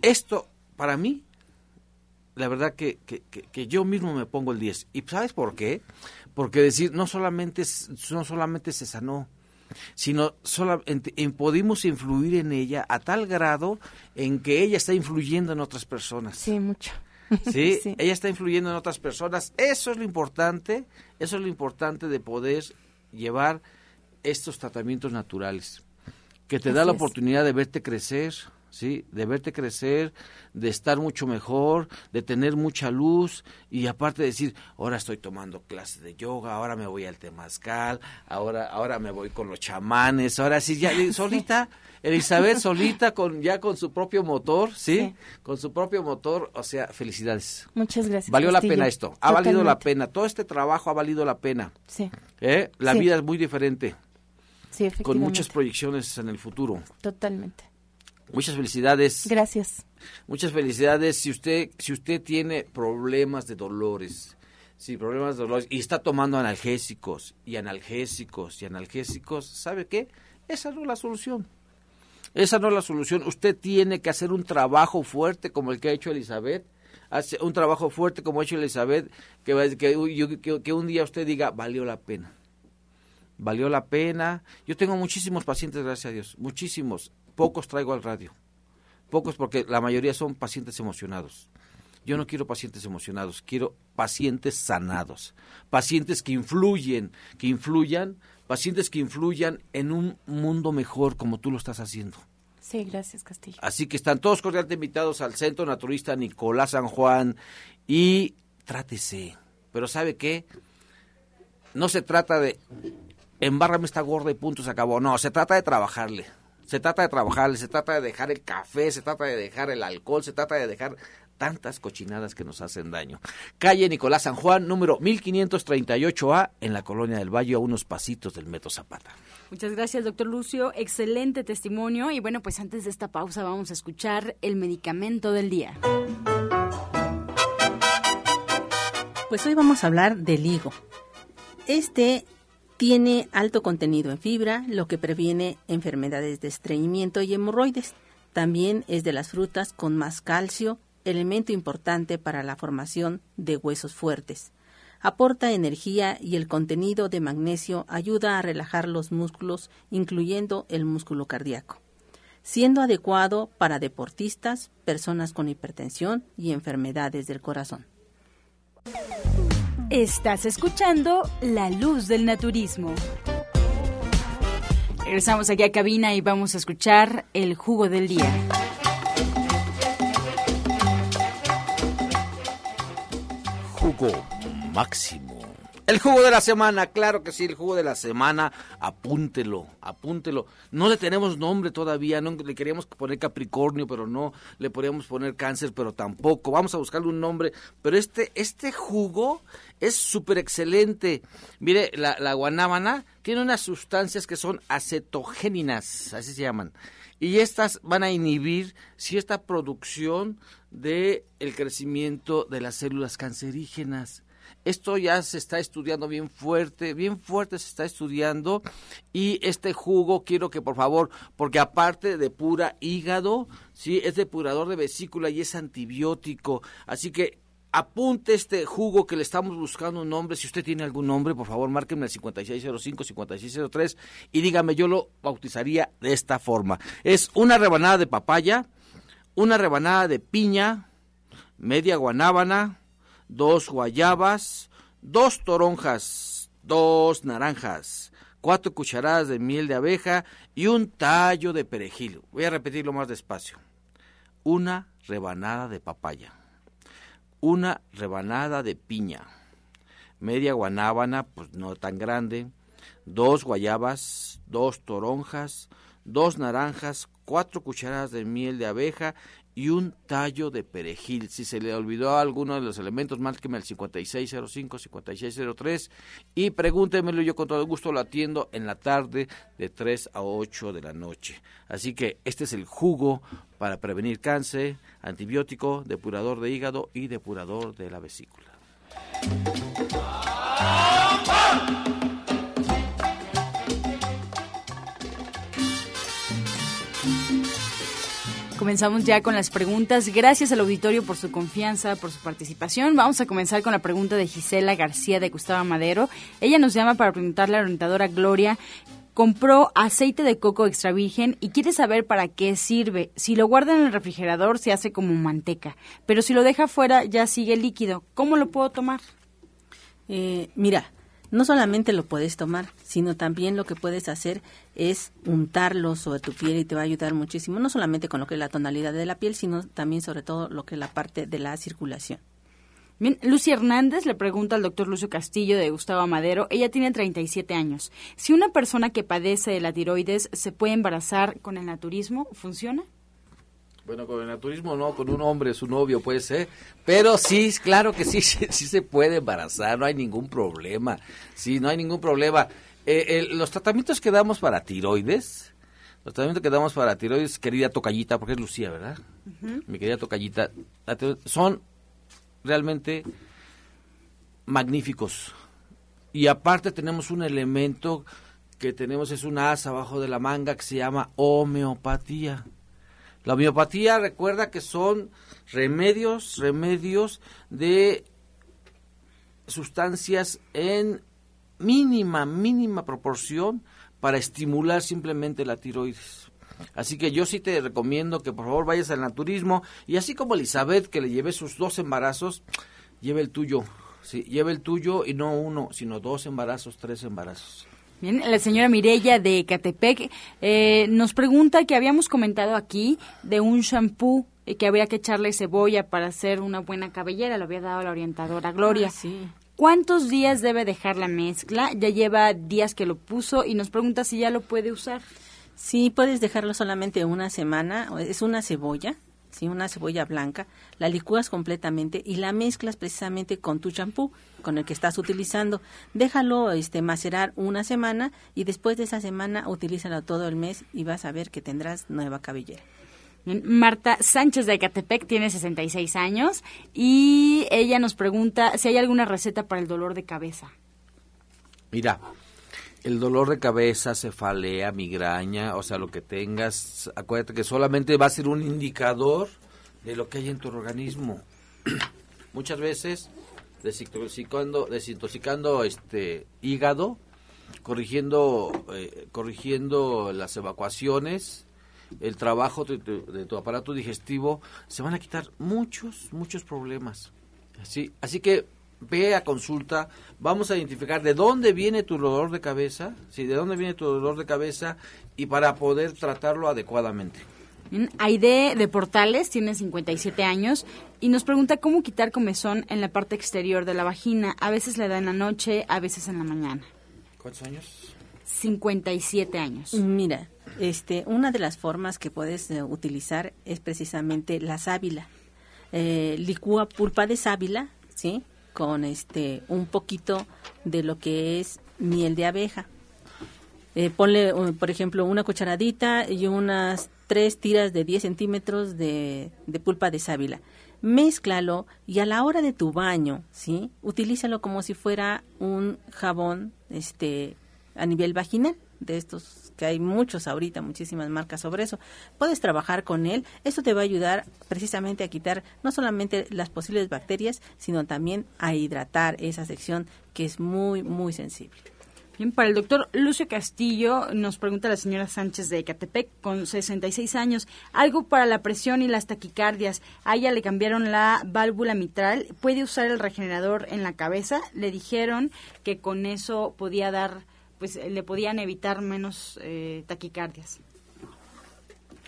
Esto para mí la verdad que, que, yo mismo me pongo el 10. ¿Y sabes por qué? Porque decir, no solamente, no solamente se sanó, sino solamente en- pudimos influir en ella a tal grado en que ella está influyendo en otras personas. Sí, mucho. (laughs) ¿Sí? Sí. Ella está influyendo en otras personas. Eso es lo importante, eso es lo importante de poder llevar estos tratamientos naturales, que te da la es. oportunidad de verte crecer, ¿sí? De verte crecer, de estar mucho mejor, de tener mucha luz y aparte de decir, ahora estoy tomando clases de yoga, ahora me voy al temazcal, ahora ahora me voy con los chamanes, ahora sí ya (laughs) solita Elizabeth solita con ya con su propio motor, ¿sí? Sí. Con su propio motor, o sea, felicidades. Muchas gracias. Valió la pena esto, ha valido la pena, todo este trabajo ha valido la pena. Sí, ¿eh? La Sí. vida es muy diferente, sí, con muchas proyecciones en el futuro. Totalmente. Muchas felicidades. Gracias. Muchas felicidades. Si usted, si usted tiene problemas de dolores, si problemas de dolores y está tomando analgésicos y analgésicos y analgésicos, ¿sabe qué? Esa no es la solución. Esa no es la solución. Usted tiene que hacer un trabajo fuerte como el que ha hecho Elizabeth. Hace un trabajo fuerte como ha hecho Elizabeth, que, va- que, que- que un día usted diga, valió la pena. Valió la pena. Yo tengo muchísimos pacientes, gracias a Dios. Muchísimos. Pocos traigo al radio. Pocos porque la mayoría son pacientes emocionados. Yo no quiero pacientes emocionados, quiero pacientes sanados, pacientes que influyen, que influyan, pacientes que influyan en un mundo mejor como tú lo estás haciendo. Sí, gracias, Castillo. Así que están todos cordialmente invitados al Centro Naturista Nicolás San Juan y trátese. Pero ¿sabe qué? No se trata de embárrame esta gorda y punto se acabó. No, se trata de trabajarle. Se trata de trabajarle, se trata de dejar el café, se trata de dejar el alcohol, se trata de dejar tantas cochinadas que nos hacen daño. Calle Nicolás San Juan, número 1538A, en la Colonia del Valle, a unos pasitos del Metro Zapata. Muchas gracias, doctor Lucio. Excelente testimonio. Y bueno, pues antes de esta pausa vamos a escuchar el medicamento del día. Pues hoy vamos a hablar del higo. Este tiene alto contenido en fibra, lo que previene enfermedades de estreñimiento y hemorroides. También es de las frutas con más calcio, elemento importante para la formación de huesos fuertes. Aporta energía y el contenido de magnesio ayuda a relajar los músculos, incluyendo el músculo cardíaco, siendo adecuado para deportistas, personas con hipertensión y enfermedades del corazón. Estás escuchando La Luz del Naturismo. Regresamos aquí a cabina y vamos a escuchar el jugo del día. Jugo máximo. El jugo de la semana, claro que sí, el jugo de la semana, apúntelo, apúntelo. No le tenemos nombre todavía, no le queríamos poner Capricornio, pero no, le podríamos poner Cáncer, pero tampoco. Vamos a buscarle un nombre, pero este, este jugo es súper excelente. Mire, la, guanábana tiene unas sustancias que son acetogéninas, así se llaman. Y estas van a inhibir cierta producción de el crecimiento de las células cancerígenas. Esto ya se está estudiando bien fuerte, bien fuerte se está estudiando y este jugo quiero que por favor, porque aparte de pura hígado, sí, es depurador de vesícula y es antibiótico, así que apunte este jugo que le estamos buscando un nombre. Si usted tiene algún nombre, por favor, márquenme al 5605-5603 y dígame, yo lo bautizaría de esta forma. Es una rebanada de papaya, una rebanada de piña, media guanábana, dos guayabas, dos toronjas, dos naranjas, cuatro cucharadas de miel de abeja y un tallo de perejil. Voy a repetirlo más despacio. Una rebanada de papaya, una rebanada de piña, media guanábana, pues no tan grande, dos guayabas, dos toronjas, dos naranjas, cuatro cucharadas de miel de abeja y un tallo de perejil. Si se le olvidó alguno de los elementos, márqueme al 5605-5603 y pregúntemelo. Yo con todo gusto lo atiendo en la tarde de 3 a 8 de la noche. Así que este es el jugo para prevenir cáncer, antibiótico, depurador de hígado y depurador de la vesícula. Comenzamos ya con las preguntas. Gracias al auditorio por su confianza, por su participación. Vamos a comenzar con la pregunta de Gisela García de Gustavo Madero. Ella nos llama para preguntarle a la orientadora Gloria compró aceite de coco extra virgen y quiere saber para qué sirve. Si lo guarda en el refrigerador se hace como manteca, pero si lo deja fuera ya sigue líquido. ¿Cómo lo puedo tomar? Eh, mira, no solamente lo puedes tomar, sino también lo que puedes hacer es untarlo sobre tu piel y te va a ayudar muchísimo, no solamente con lo que es la tonalidad de la piel, sino también sobre todo lo que es la parte de la circulación. Bien, Lucy Hernández le pregunta al doctor Lucio Castillo de Gustavo Madero, ella tiene 37 años. Si una persona que padece de la tiroides se puede embarazar con el naturismo, ¿funciona? Bueno, con el naturismo no, con un hombre, su novio puede ser, pero sí, claro que sí, (laughs) sí, se puede embarazar, no hay ningún problema, sí, no hay ningún problema. Eh, los tratamientos que damos para tiroides, los tratamientos que damos para tiroides, querida tocallita, porque es Lucía, ¿verdad? Mi querida tocallita, son realmente magníficos. Y aparte tenemos un elemento que tenemos, es un asa abajo de la manga que se llama homeopatía. La homeopatía recuerda que son remedios, remedios de sustancias en mínima, mínima proporción para estimular simplemente la tiroides. Así que yo sí te recomiendo que por favor vayas al naturismo y así como Elizabeth que le llevé sus dos embarazos, lleve el tuyo. Sí, lleve el tuyo y no uno, sino dos embarazos, tres embarazos. Bien, la señora Mirella de Catepec eh, nos pregunta que habíamos comentado aquí de un shampoo y que había que echarle cebolla para hacer una buena cabellera, lo había dado la orientadora Gloria. Ah, sí. ¿Cuántos días debe dejar la mezcla? Ya lleva días que lo puso y nos pregunta si ya lo puede usar. Sí, puedes dejarlo solamente una semana. Es una cebolla, sí, una cebolla blanca. La licúas completamente y la mezclas precisamente con tu champú, con el que estás utilizando. Déjalo este, macerar una semana y después de esa semana utilízalo todo el mes y vas a ver que tendrás nueva cabellera. Marta Sánchez de Ecatepec tiene 66 años y ella nos pregunta si hay alguna receta para el dolor de cabeza. Mira, el dolor de cabeza, cefalea, migraña, o sea, lo que tengas, acuérdate que solamente va a ser un indicador de lo que hay en tu organismo. (clears throat) Muchas veces desintoxicando, desintoxicando este hígado, corrigiendo, eh, corrigiendo las evacuaciones, el trabajo de tu, de tu, aparato digestivo, se van a quitar muchos, muchos problemas. Así, así que ve a consulta, vamos a identificar de dónde viene tu dolor de cabeza, sí, de dónde viene tu dolor de cabeza y para poder tratarlo adecuadamente. Aide de Portales tiene 57 años y nos pregunta cómo quitar comezón en la parte exterior de la vagina. A veces le da en la noche, a veces en la mañana. ¿Cuántos años? 57 años. Mira, este, una de las formas que puedes eh, utilizar es precisamente la sábila. Eh, licúa pulpa de sábila, ¿sí? Con este, un poquito de lo que es miel de abeja. Eh, ponle, uh, por ejemplo, una cucharadita y unas tres tiras de 10 centímetros de, de pulpa de sábila. Mézclalo y a la hora de tu baño, ¿sí? Utilízalo como si fuera un jabón este, a nivel vaginal, de estos que hay muchos ahorita, muchísimas marcas sobre eso. Puedes trabajar con él. Esto te va a ayudar precisamente a quitar no solamente las posibles bacterias, sino también a hidratar esa sección que es muy, muy sensible. Bien, para el doctor Lucio Castillo, nos pregunta la señora Sánchez de Ecatepec, con 66 años, algo para la presión y las taquicardias. A ella le cambiaron la válvula mitral. ¿Puede usar el regenerador en la cabeza? Le dijeron que con eso podía dar, pues le podían evitar menos eh, taquicardias.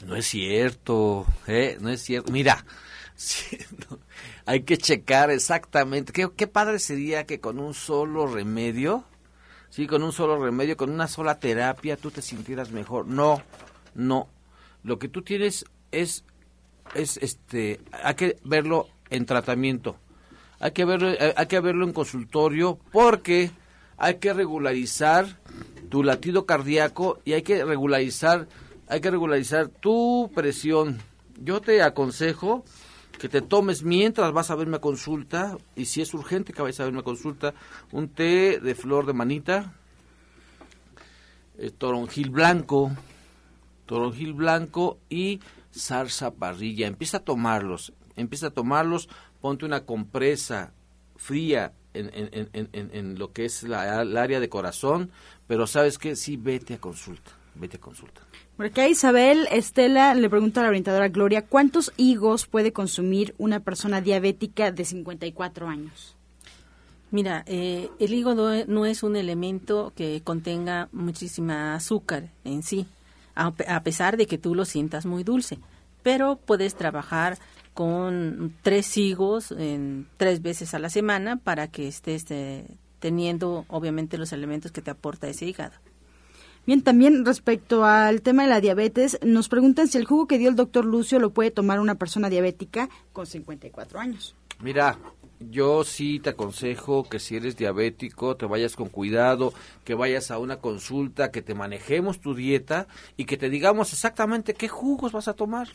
No es cierto, ¿eh? No es cierto. Mira, (laughs) sí, hay que checar exactamente. ¿Qué, qué padre sería que con un solo remedio, sí, con un solo remedio, con una sola terapia, tú te sintieras mejor. No, no. Lo que tú tienes es, es este, hay que verlo en tratamiento. Hay que verlo, eh, hay que verlo en consultorio porque hay que regularizar tu latido cardíaco y hay que regularizar hay que regularizar tu presión. Yo te aconsejo que te tomes mientras vas a verme a consulta y si es urgente que vayas a verme a consulta un té de flor de manita, eh, toronjil blanco, toronjil blanco y zarza parrilla. Empieza a tomarlos, empieza a tomarlos, ponte una compresa fría en, en, en, en, en lo que es la, el área de corazón, pero sabes que sí, vete a consulta, vete a consulta. Por acá Isabel Estela le pregunta a la orientadora Gloria, ¿cuántos higos puede consumir una persona diabética de 54 años? Mira, eh, el hígado no es un elemento que contenga muchísima azúcar en sí, a, a pesar de que tú lo sientas muy dulce. Pero puedes trabajar con tres higos en tres veces a la semana para que estés eh, teniendo, obviamente, los elementos que te aporta ese hígado. Bien, también respecto al tema de la diabetes, nos preguntan si el jugo que dio el doctor Lucio lo puede tomar una persona diabética con 54 años. Mira, yo sí te aconsejo que si eres diabético te vayas con cuidado, que vayas a una consulta, que te manejemos tu dieta y que te digamos exactamente qué jugos vas a tomar.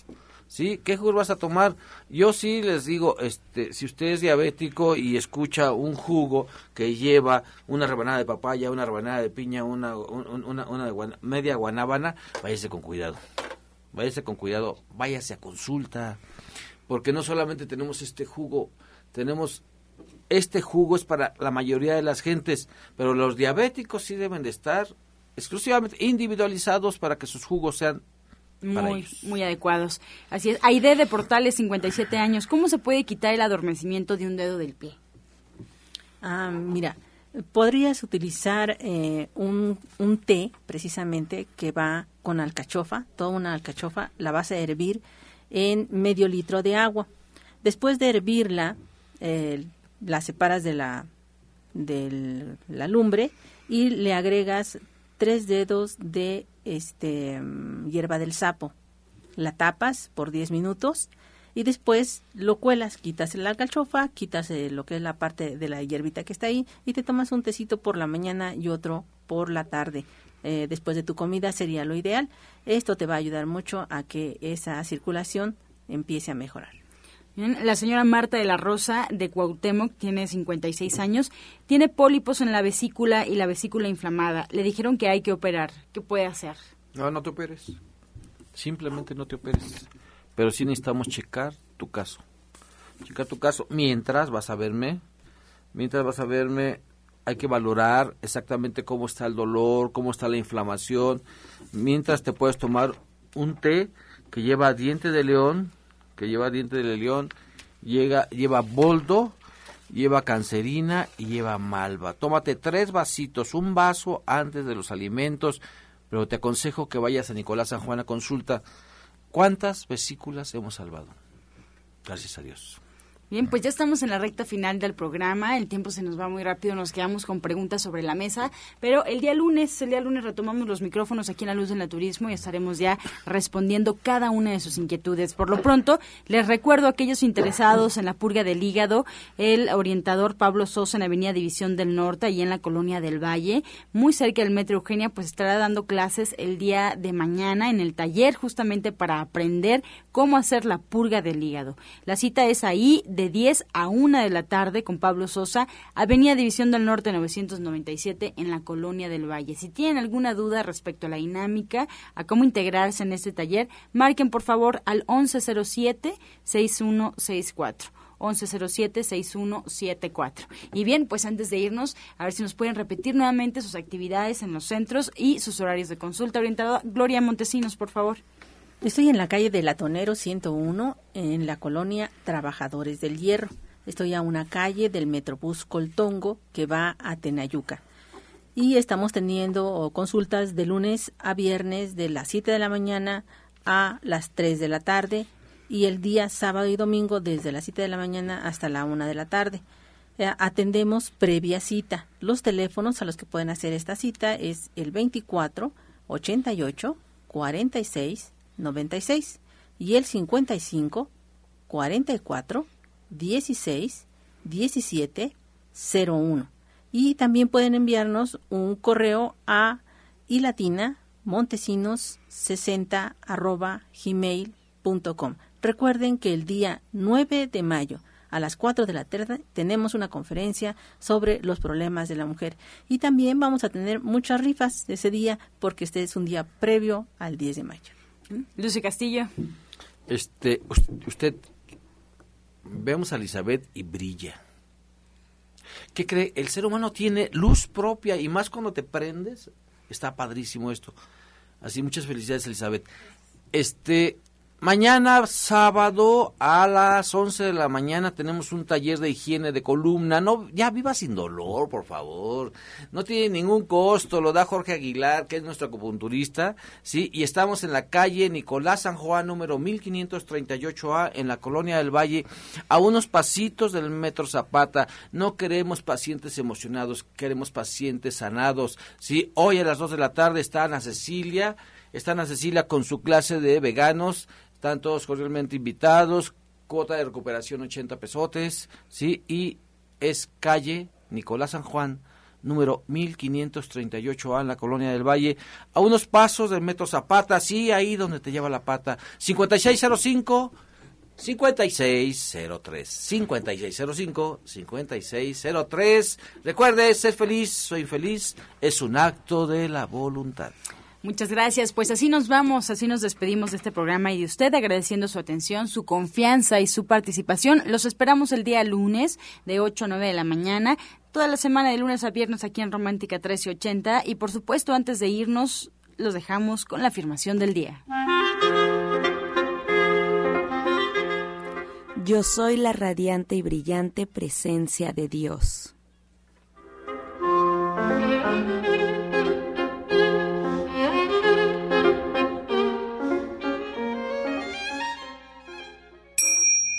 ¿Sí? ¿Qué jugos vas a tomar? Yo sí les digo, este, si usted es diabético y escucha un jugo que lleva una rebanada de papaya, una rebanada de piña, una, un- una, una de media guanábana, váyase con cuidado. Váyase con cuidado, váyase a consulta. Porque no solamente tenemos este jugo, tenemos este jugo es para la mayoría de las gentes, pero los diabéticos sí deben de estar exclusivamente individualizados para que sus jugos sean para Muy, ellos. muy adecuados. Así es. Aide de Portales, 57 años. ¿Cómo se puede quitar el adormecimiento de un dedo del pie? Ah, mira, podrías utilizar eh, un, un té precisamente que va con alcachofa, toda una alcachofa, la vas a hervir en medio litro de agua. Después de hervirla, eh, la separas de la, de la lumbre y le agregas tres dedos de este mm, hierba del sapo. La tapas por 10 minutos y después lo cuelas, quitas la alcachofa, quitas eh, lo que es la parte de la hierbita que está ahí y te tomas un tecito por la mañana y otro por la tarde. Eh, después de tu comida sería lo ideal. Esto te va a ayudar mucho a que esa circulación empiece a mejorar. La señora Marta de la Rosa de Cuauhtémoc tiene 56 años, tiene pólipos en la vesícula y la vesícula inflamada. Le dijeron que hay que operar. ¿Qué puede hacer? No, no te operes. Simplemente no te operes. Pero sí necesitamos checar tu caso. Checar tu caso. Mientras vas a verme, mientras vas a verme, hay que valorar exactamente cómo está el dolor, cómo está la inflamación. Mientras te puedes tomar un té que lleva diente de león, que lleva diente de león, llega, lleva boldo, lleva cancerina y lleva malva. Tómate tres vasitos, un vaso antes de los alimentos, pero te aconsejo que vayas a Nicolás San Juan a consulta. ¿Cuántas vesículas hemos salvado? Gracias a Dios. Bien, pues ya estamos en la recta final del programa. El tiempo se nos va muy rápido. Nos quedamos con preguntas sobre la mesa. Pero el día lunes, el día lunes retomamos los micrófonos aquí en la Luz del Naturismo y estaremos ya respondiendo cada una de sus inquietudes. Por lo pronto, les recuerdo a aquellos interesados en la purga del hígado, el orientador Pablo Sosa en Avenida División del Norte y en la Colonia del Valle, muy cerca del Metro Eugenia, pues estará dando clases el día de mañana en el taller justamente para aprender cómo hacer la purga del hígado. La cita es ahí de 10 a 1 de la tarde con Pablo Sosa, Avenida División del Norte 997 en la Colonia del Valle. Si tienen alguna duda respecto a la dinámica, a cómo integrarse en este taller, marquen por favor al 1107-6164. 1107-6174. Y bien, pues antes de irnos, a ver si nos pueden repetir nuevamente sus actividades en los centros y sus horarios de consulta orientada. Gloria Montesinos, por favor. Estoy en la calle de Latonero 101, en la colonia Trabajadores del Hierro. Estoy a una calle del Metrobús Coltongo que va a Tenayuca. Y estamos teniendo consultas de lunes a viernes de las 7 de la mañana a las 3 de la tarde y el día sábado y domingo desde las 7 de la mañana hasta la 1 de la tarde. Eh, atendemos previa cita. Los teléfonos a los que pueden hacer esta cita es el 24 88 46 96 y el 55 44 16 17 01. Y también pueden enviarnos un correo a ilatina montesinos 60 arroba gmail.com. Recuerden que el día 9 de mayo a las 4 de la tarde tenemos una conferencia sobre los problemas de la mujer y también vamos a tener muchas rifas ese día porque este es un día previo al 10 de mayo. Lucy Castillo. Este, usted, vemos a Elizabeth y brilla. ¿Qué cree? El ser humano tiene luz propia y más cuando te prendes. Está padrísimo esto. Así, muchas felicidades, Elizabeth. Este, Mañana sábado a las 11 de la mañana tenemos un taller de higiene de columna. No, ya viva sin dolor, por favor. No tiene ningún costo, lo da Jorge Aguilar, que es nuestro acupunturista, ¿sí? Y estamos en la calle Nicolás San Juan, número 1538A, en la Colonia del Valle, a unos pasitos del Metro Zapata. No queremos pacientes emocionados, queremos pacientes sanados, ¿sí? Hoy a las 2 de la tarde está Ana Cecilia, está Ana Cecilia con su clase de veganos, están todos cordialmente invitados. Cuota de recuperación 80 pesotes, ¿sí? Y es calle Nicolás San Juan, número 1538A en la Colonia del Valle, a unos pasos del Metro Zapata, sí, ahí donde te lleva la pata. 5605 5603 5605 5603 Recuerde, ser feliz, soy feliz, es un acto de la voluntad. Muchas gracias. Pues así nos vamos, así nos despedimos de este programa y de usted, agradeciendo su atención, su confianza y su participación. Los esperamos el día lunes de 8 a 9 de la mañana, toda la semana de lunes a viernes aquí en Romántica 1380 y por supuesto antes de irnos los dejamos con la afirmación del día. Yo soy la radiante y brillante presencia de Dios.